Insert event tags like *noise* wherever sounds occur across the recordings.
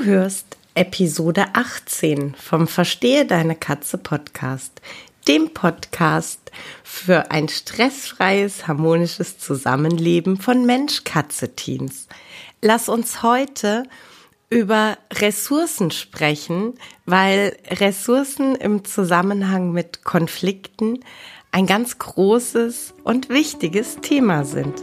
Du hörst Episode 18 vom Verstehe deine Katze Podcast, dem Podcast für ein stressfreies, harmonisches Zusammenleben von Mensch-Katze-Teams. Lass uns heute über Ressourcen sprechen, weil Ressourcen im Zusammenhang mit Konflikten ein ganz großes und wichtiges Thema sind.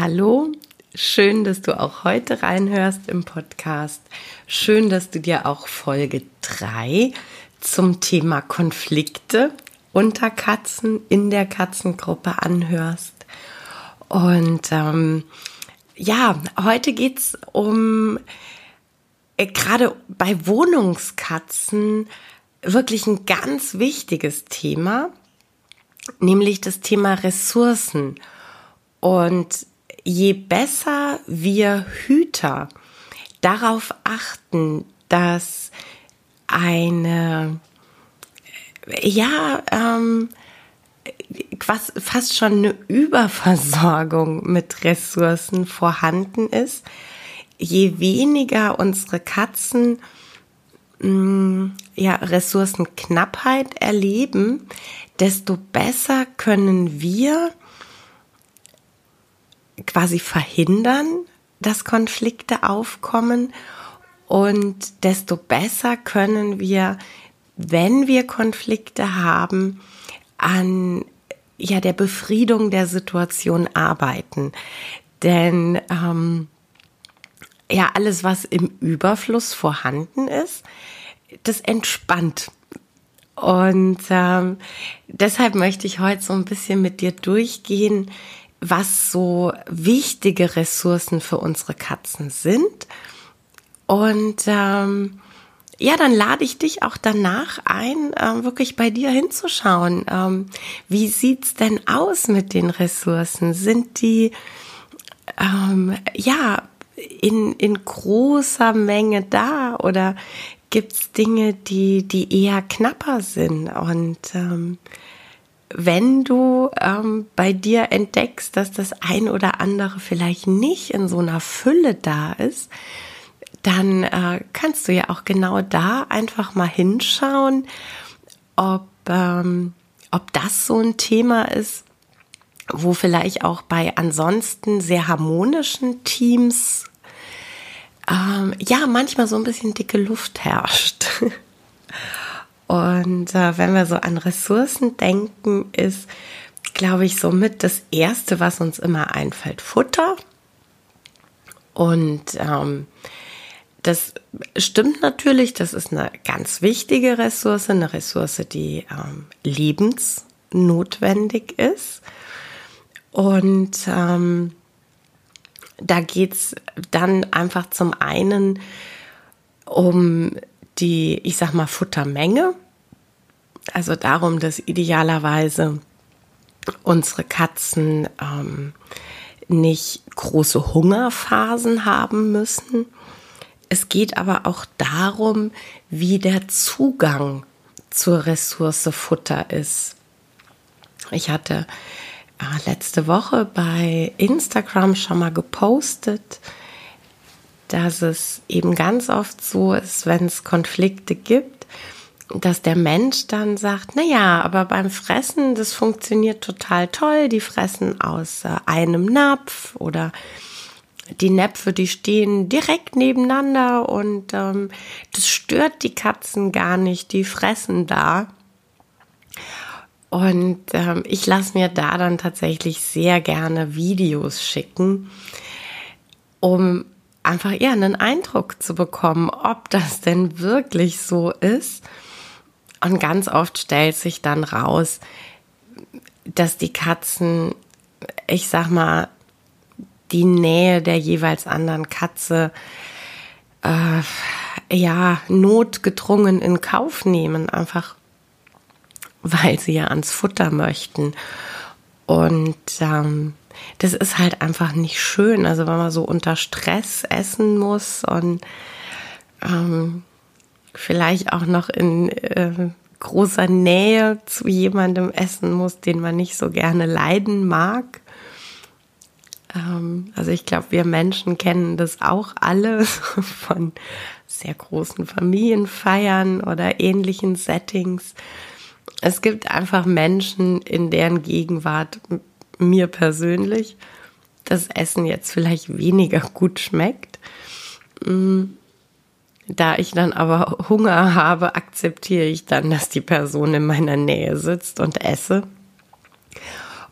Hallo, schön, dass du auch heute reinhörst im Podcast. Schön, dass du dir auch Folge 3 zum Thema Konflikte unter Katzen in der Katzengruppe anhörst. Und ähm, ja, heute geht es um äh, gerade bei Wohnungskatzen wirklich ein ganz wichtiges Thema, nämlich das Thema Ressourcen. Und je besser wir Hüter darauf achten, dass eine, ja, ähm, fast schon eine Überversorgung mit Ressourcen vorhanden ist, je weniger unsere Katzen mh, mm, ja, Ressourcenknappheit erleben, desto besser können wir quasi verhindern, dass Konflikte aufkommen und desto besser können wir, wenn wir Konflikte haben, an ja der Befriedung der Situation arbeiten. Denn ähm, ja, alles, was im Überfluss vorhanden ist, das entspannt. Und ähm, deshalb möchte ich heute so ein bisschen mit dir durchgehen, was so wichtige Ressourcen für unsere Katzen sind. Und ähm, ja, dann lade ich dich auch danach ein, äh, wirklich bei dir hinzuschauen. Ähm, wie sieht's denn aus mit den Ressourcen? Sind die ähm, ja in, in großer Menge da oder gibt's Dinge, die, die eher knapper sind? Und ähm, wenn du ähm, bei dir entdeckst, dass das ein oder andere vielleicht nicht in so einer Fülle da ist, dann äh, kannst du ja auch genau da einfach mal hinschauen, ob, ähm, ob das so ein Thema ist, wo vielleicht auch bei ansonsten sehr harmonischen Teams ähm, ja manchmal so ein bisschen dicke Luft herrscht. *laughs* Und äh, wenn wir so an Ressourcen denken, ist, glaube ich, somit das Erste, was uns immer einfällt, Futter. Und ähm, das stimmt natürlich, das ist eine ganz wichtige Ressource, eine Ressource, die ähm, lebensnotwendig ist. Und ähm, da geht's dann einfach zum einen um die, ich sag mal, Futtermenge. Also darum, dass idealerweise unsere Katzen ähm, nicht große Hungerphasen haben müssen. Es geht aber auch darum, wie der Zugang zur Ressource Futter ist. Ich hatte äh, letzte Woche bei Instagram schon mal gepostet, dass es eben ganz oft so ist, wenn es Konflikte gibt, dass der Mensch dann sagt, na ja, aber beim Fressen, das funktioniert total toll, die fressen aus äh, einem Napf oder die Näpfe, die stehen direkt nebeneinander und ähm, das stört die Katzen gar nicht, die fressen da. Und ähm, ich lasse mir da dann tatsächlich sehr gerne Videos schicken, um einfach eher einen Eindruck zu bekommen, ob das denn wirklich so ist. Und ganz oft stellt sich dann raus, dass die Katzen, ich sag mal, die Nähe der jeweils anderen Katze äh, ja notgedrungen in Kauf nehmen, einfach weil sie ja ans Futter möchten. Und ähm, das ist halt einfach nicht schön. Also wenn man so unter Stress essen muss und ähm, vielleicht auch noch in äh, großer Nähe zu jemandem essen muss, den man nicht so gerne leiden mag. Ähm, also ich glaube, wir Menschen kennen das auch alle *laughs* von sehr großen Familienfeiern oder ähnlichen Settings. Es gibt einfach Menschen, in deren Gegenwart mir persönlich das Essen jetzt vielleicht weniger gut schmeckt. Mm, da ich dann aber Hunger habe, akzeptiere ich dann, dass die Person in meiner Nähe sitzt und esse.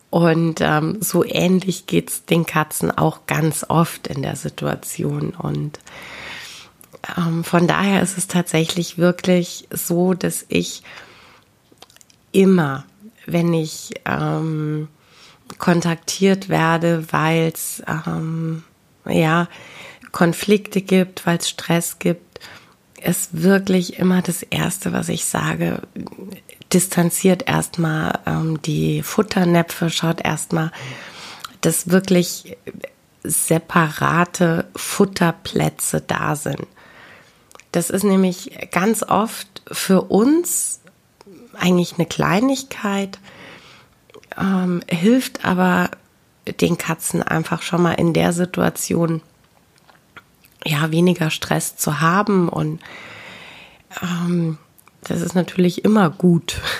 Und ähm, so ähnlich geht's den Katzen auch ganz oft in der Situation. Und ähm, von daher ist es tatsächlich wirklich so, dass ich immer, wenn ich ähm, kontaktiert werde, weil es ähm, ja Konflikte gibt, weil es Stress gibt, ist wirklich immer das Erste, was ich sage, distanziert erstmal ähm, die Futternäpfe, schaut erstmal, dass wirklich separate Futterplätze da sind. Das ist nämlich ganz oft für uns eigentlich eine Kleinigkeit, ähm, hilft aber den Katzen einfach schon mal in der Situation ja weniger Stress zu haben und ähm, das ist natürlich immer gut. *laughs*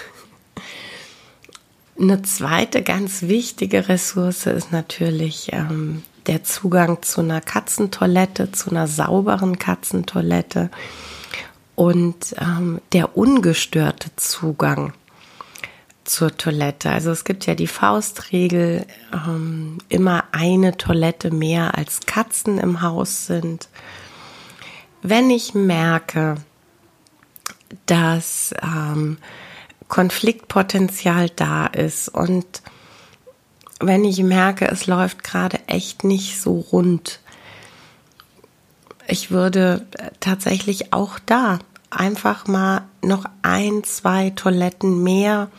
Eine zweite ganz wichtige Ressource ist natürlich ähm, der Zugang zu einer Katzentoilette, zu einer sauberen Katzentoilette und ähm, der ungestörte Zugang zur Toilette. Also es gibt ja die Faustregel, ähm, immer eine Toilette mehr als Katzen im Haus sind. Wenn ich merke, dass ähm, Konfliktpotenzial da ist und wenn ich merke, es läuft gerade echt nicht so rund, ich würde tatsächlich auch da einfach mal noch ein, zwei Toiletten mehr,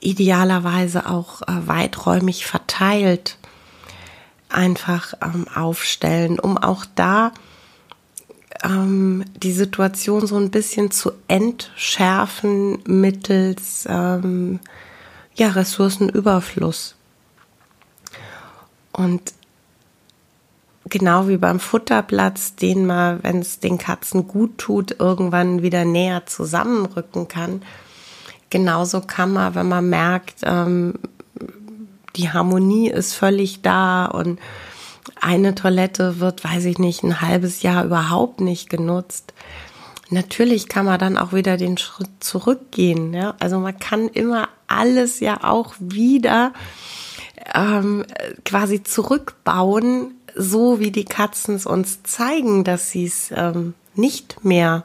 idealerweise auch äh, weiträumig verteilt, einfach ähm, aufstellen, um auch da ähm, die Situation so ein bisschen zu entschärfen mittels ähm, ja, Ressourcenüberfluss. Und genau wie beim Futterplatz, den man, wenn es den Katzen gut tut, irgendwann wieder näher zusammenrücken kann, genauso kann man, wenn man merkt, ähm, die Harmonie ist völlig da und eine Toilette wird, weiß ich nicht, ein halbes Jahr überhaupt nicht genutzt. Natürlich kann man dann auch wieder den Schritt zurückgehen. Ja? Also man kann immer alles ja auch wieder ähm, quasi zurückbauen, so wie die Katzen es uns zeigen, dass sie es ähm, nicht mehr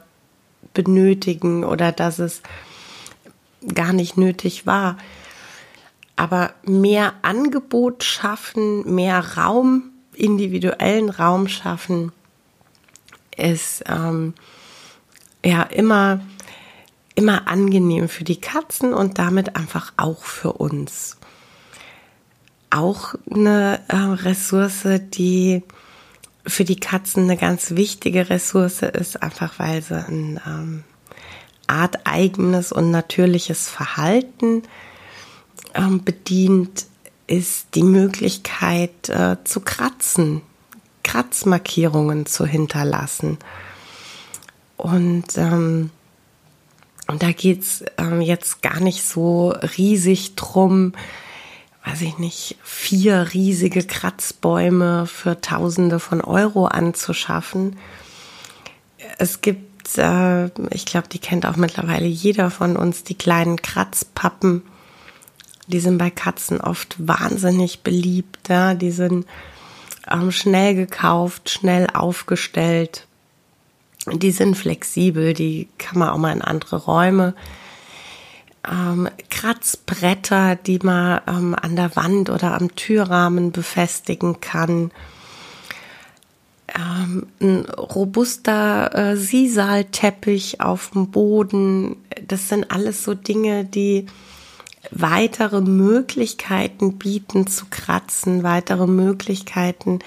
benötigen oder dass es gar nicht nötig war. Aber mehr Angebot schaffen, mehr Raum individuellen Raum schaffen ist ähm, ja immer immer angenehm für die Katzen und damit einfach auch für uns. Auch eine äh, Ressource, die für die Katzen eine ganz wichtige Ressource ist, einfach weil sie ein ähm, arteigenes und natürliches Verhalten ähm, bedient, ist die Möglichkeit äh, zu kratzen, Kratzmarkierungen zu hinterlassen. Und, ähm, und da geht's ähm, jetzt gar nicht so riesig drum, weiß ich nicht, vier riesige Kratzbäume für Tausende von Euro anzuschaffen. Es gibt, äh, ich glaube, die kennt auch mittlerweile jeder von uns, die kleinen Kratzpappen. Die sind bei Katzen oft wahnsinnig beliebt. Ja? Die sind ähm, schnell gekauft, schnell aufgestellt. Die sind flexibel, die kann man auch mal in andere Räume ähm, Kratzbretter, die man ähm, an der Wand oder am Türrahmen befestigen kann. Ähm, ein robuster äh, Sisalteppich auf dem Boden. Das sind alles so Dinge, die weitere Möglichkeiten bieten zu kratzen, weitere Möglichkeiten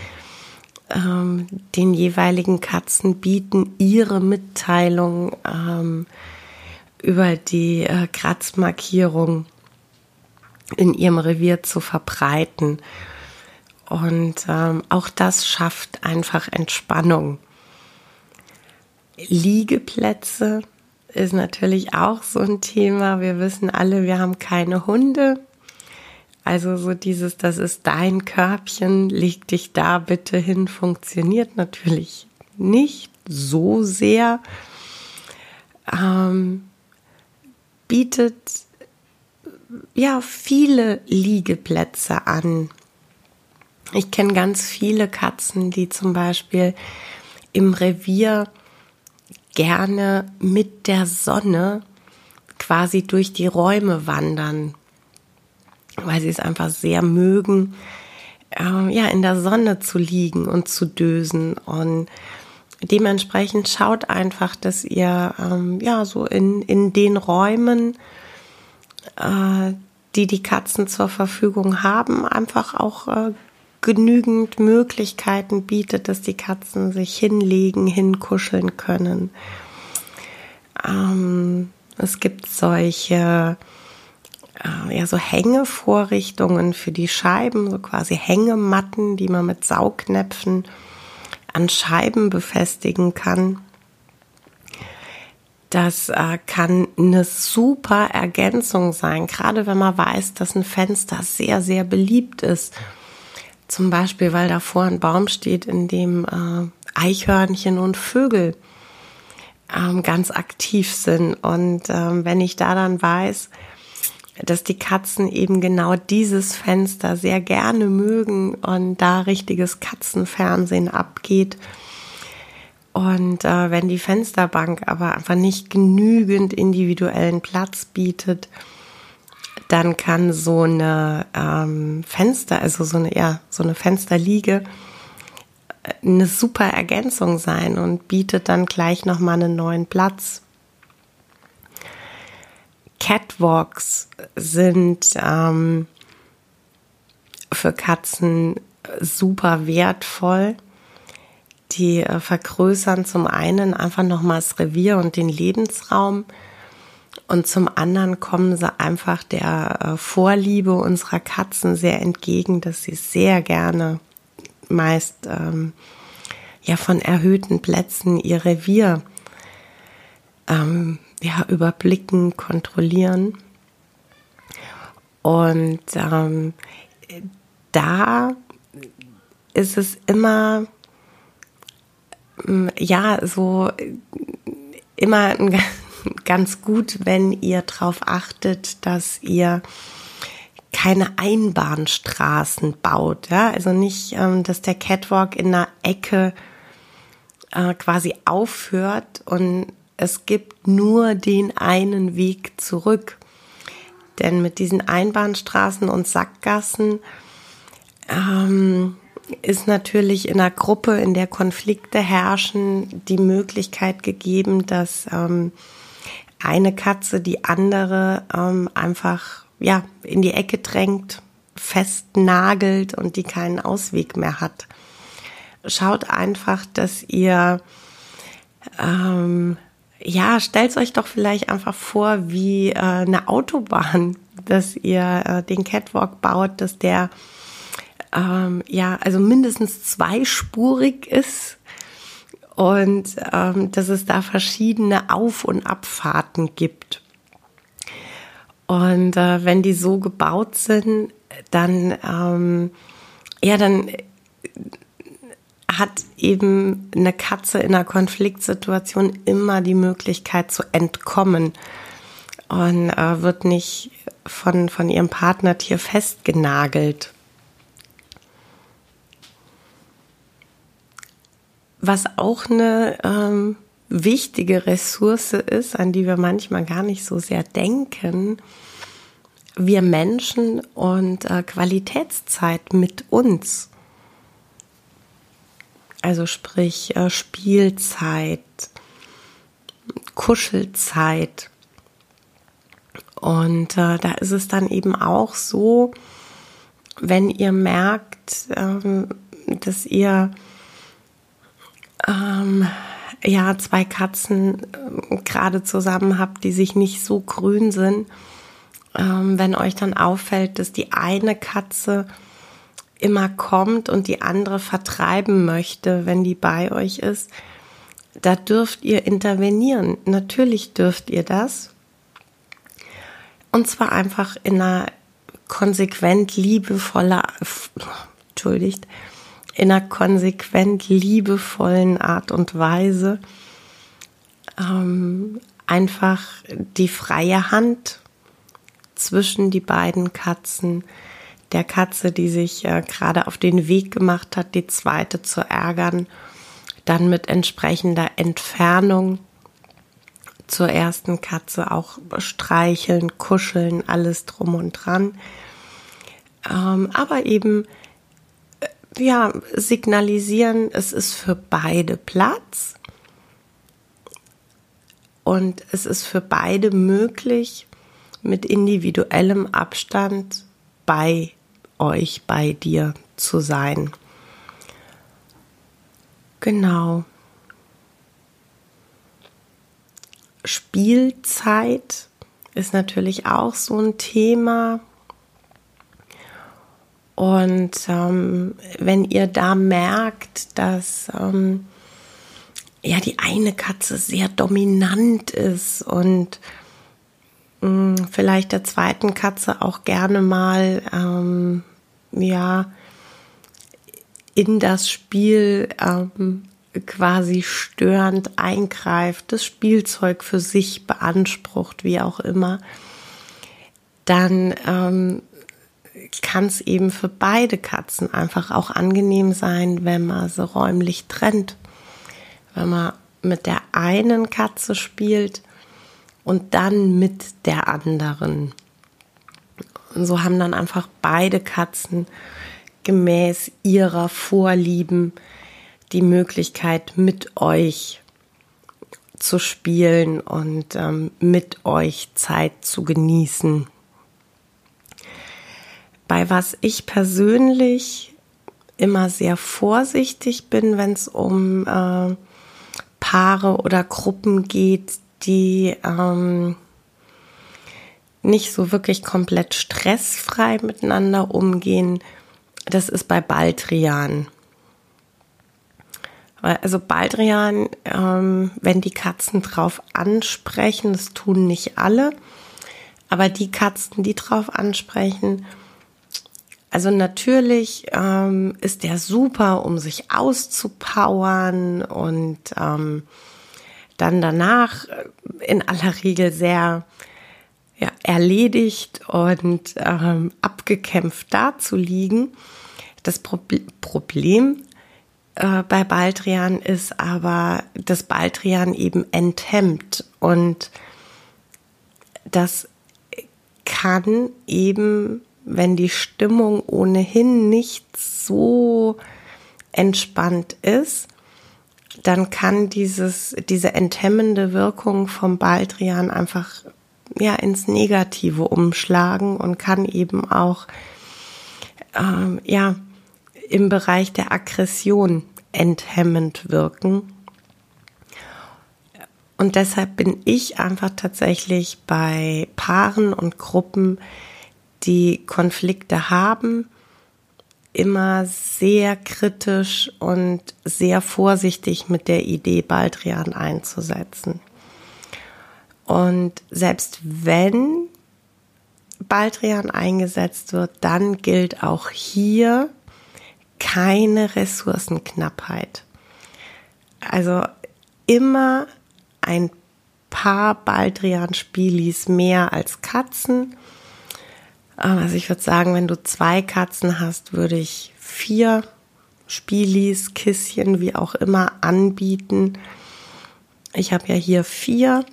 ähm, den jeweiligen Katzen bieten, ihre Mitteilung ähm, über die äh, Kratzmarkierung in ihrem Revier zu verbreiten. Und ähm, auch das schafft einfach Entspannung. Liegeplätze ist natürlich auch so ein Thema. Wir wissen alle, wir haben keine Hunde. Also so dieses, das ist dein Körbchen, leg dich da bitte hin, funktioniert natürlich nicht so sehr. Ähm, bietet ja viele Liegeplätze an. Ich kenne ganz viele Katzen, die zum Beispiel im Revier gerne mit der Sonne quasi durch die Räume wandern, weil sie es einfach sehr mögen, äh, ja, in der Sonne zu liegen und zu dösen. Und dementsprechend schaut einfach, dass ihr ähm, ja so in, in den Räumen, äh, die die Katzen zur Verfügung haben, einfach auch äh, genügend Möglichkeiten bietet, dass die Katzen sich hinlegen, hinkuscheln können. Ähm, es gibt solche äh, ja so Hängevorrichtungen für die Scheiben, so quasi Hängematten, die man mit Saugnäpfen an Scheiben befestigen kann. Das äh, kann eine super Ergänzung sein, gerade wenn man weiß, dass ein Fenster sehr, sehr beliebt ist. Zum Beispiel, weil davor ein Baum steht, in dem äh, Eichhörnchen und Vögel ähm, ganz aktiv sind. Und ähm, wenn ich da dann weiß, dass die Katzen eben genau dieses Fenster sehr gerne mögen und da richtiges Katzenfernsehen abgeht. Und äh, wenn die Fensterbank aber einfach nicht genügend individuellen Platz bietet, dann kann so eine ähm, Fenster, also so eine, ja, so eine Fensterliege äh, eine super Ergänzung sein und bietet dann gleich nochmal einen neuen Platz Catwalks sind ähm, für Katzen super wertvoll. Die äh, vergrößern zum einen einfach nochmal das Revier und den Lebensraum und zum anderen kommen sie einfach der äh, Vorliebe unserer Katzen sehr entgegen, dass sie sehr gerne meist ähm, ja von erhöhten Plätzen ihr Revier ähm, ja, überblicken, kontrollieren. Und ähm, da ist es immer, mm, ja, so immer *laughs* ganz gut, wenn ihr darauf achtet, dass ihr keine Einbahnstraßen baut. Ja? Also nicht, ähm, dass der Catwalk in einer Ecke äh, quasi aufhört und es gibt nur den einen Weg zurück. Denn mit diesen Einbahnstraßen und Sackgassen ähm, ist natürlich in einer Gruppe, in der Konflikte herrschen, die Möglichkeit gegeben, dass ähm, eine Katze die andere ähm, einfach ja in die Ecke drängt, festnagelt und die keinen Ausweg mehr hat. Schaut einfach, dass ihr ähm, ja, stellt euch doch vielleicht einfach vor, wie äh, eine Autobahn, *laughs* dass ihr äh, den Catwalk baut, dass der ähm, ja also mindestens zweispurig ist und ähm, dass es da verschiedene Auf- und Abfahrten gibt. Und äh, wenn die so gebaut sind, dann, ähm, ja, dann hat eben eine Katze in einer Konfliktsituation immer die Möglichkeit zu entkommen und äh, wird nicht von, von ihrem Partnertier festgenagelt. Was auch eine ähm, wichtige Ressource ist, an die wir manchmal gar nicht so sehr denken, wir Menschen und äh, Qualitätszeit mit uns. Also sprich äh, Spielzeit, Kuschelzeit. Und äh, da ist es dann eben auch so, wenn ihr merkt, ähm, dass ihr ähm, ja zwei Katzen äh, gerade zusammen habt, die sich nicht so grün sind, ähm, wenn euch dann auffällt, dass die eine Katze immer kommt und die andere vertreiben möchte, wenn die bei euch ist, da dürft ihr intervenieren. Natürlich dürft ihr das. Und zwar einfach in einer konsequent liebevoller, entschuldigt, in einer konsequent liebevollen Art und Weise. Ähm, einfach die freie Hand zwischen die beiden Katzen der Katze, die sich äh, gerade auf den Weg gemacht hat, die zweite zu ärgern, dann mit entsprechender Entfernung zur ersten Katze auch streicheln, kuscheln, alles drum und dran. Ähm, aber eben ja signalisieren, es ist für beide Platz und es ist für beide möglich, mit individuellem Abstand bei euch, bei dir zu sein. Genau. Spielzeit ist natürlich auch so ein Thema. Und ähm, wenn ihr da merkt, dass ähm, ja die eine Katze sehr dominant ist und vielleicht der zweiten Katze auch gerne mal ähm, ja in das Spiel ähm, quasi störend eingreift, das Spielzeug für sich beansprucht, wie auch immer, dann ähm, kann es eben für beide Katzen einfach auch angenehm sein, wenn man sie räumlich trennt. Wenn man mit der einen Katze spielt, und dann mit der anderen. Und so haben dann einfach beide Katzen gemäß ihrer Vorlieben die Möglichkeit, mit euch zu spielen und ähm, mit euch Zeit zu genießen. Bei was ich persönlich immer sehr vorsichtig bin, wenn es um äh, Paare oder Gruppen geht, die ähm, nicht so wirklich komplett stressfrei miteinander umgehen, das ist bei Baldrian. Also Baldrian, ähm, wenn die Katzen drauf ansprechen, das tun nicht alle, aber die Katzen, die drauf ansprechen, also natürlich ähm, ist der super, um sich auszupowern und ähm, dann danach äh, in aller Regel sehr ja, erledigt und ähm, abgekämpft dazuliegen. Das Pro Problem äh, bei Baldrian ist aber, dass Baldrian eben enthemmt und das kann eben, wenn die Stimmung ohnehin nicht so entspannt ist, dann kann dieses, diese enthemmende Wirkung vom Baldrian einfach ja ins Negative umschlagen und kann eben auch ähm, ja im Bereich der Aggression enthemmend wirken. Und deshalb bin ich einfach tatsächlich bei Paaren und Gruppen, die Konflikte haben, immer sehr kritisch und sehr vorsichtig mit der Idee, Baldrian einzusetzen. Und selbst wenn Baldrian eingesetzt wird, dann gilt auch hier keine Ressourcenknappheit. Also immer ein paar Baldrian-Spielis mehr als Katzen. Also ich würde sagen, wenn du zwei Katzen hast, würde ich vier Spielis, Kisschen, wie auch immer anbieten. Ich habe ja hier vier.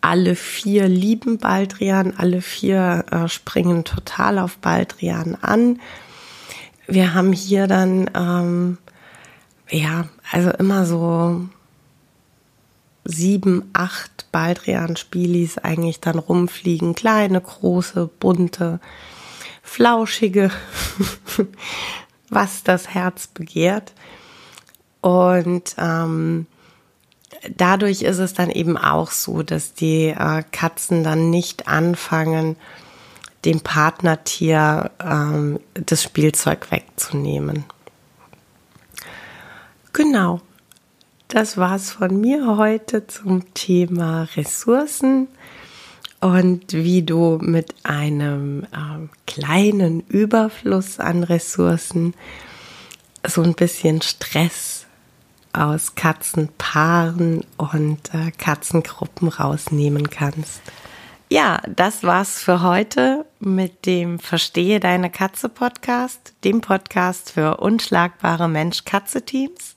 Alle vier lieben Baldrian, alle vier äh, springen total auf Baldrian an. Wir haben hier dann, ähm, ja, also immer so sieben, acht Baldrian-Spielis eigentlich dann rumfliegen. Kleine, große, bunte, flauschige, *laughs* was das Herz begehrt. Und ähm, dadurch ist es dann eben auch so, dass die äh, Katzen dann nicht anfangen, dem Partnertier ähm, das Spielzeug wegzunehmen. Genau, das war's von mir heute zum Thema Ressourcen und wie du mit einem äh, kleinen Überfluss an Ressourcen so ein bisschen Stress aus Katzenpaaren und äh, Katzengruppen rausnehmen kannst. Ja, das war's für heute mit dem Verstehe deine Katze Podcast, dem Podcast für unschlagbare Mensch-Katze-Teams.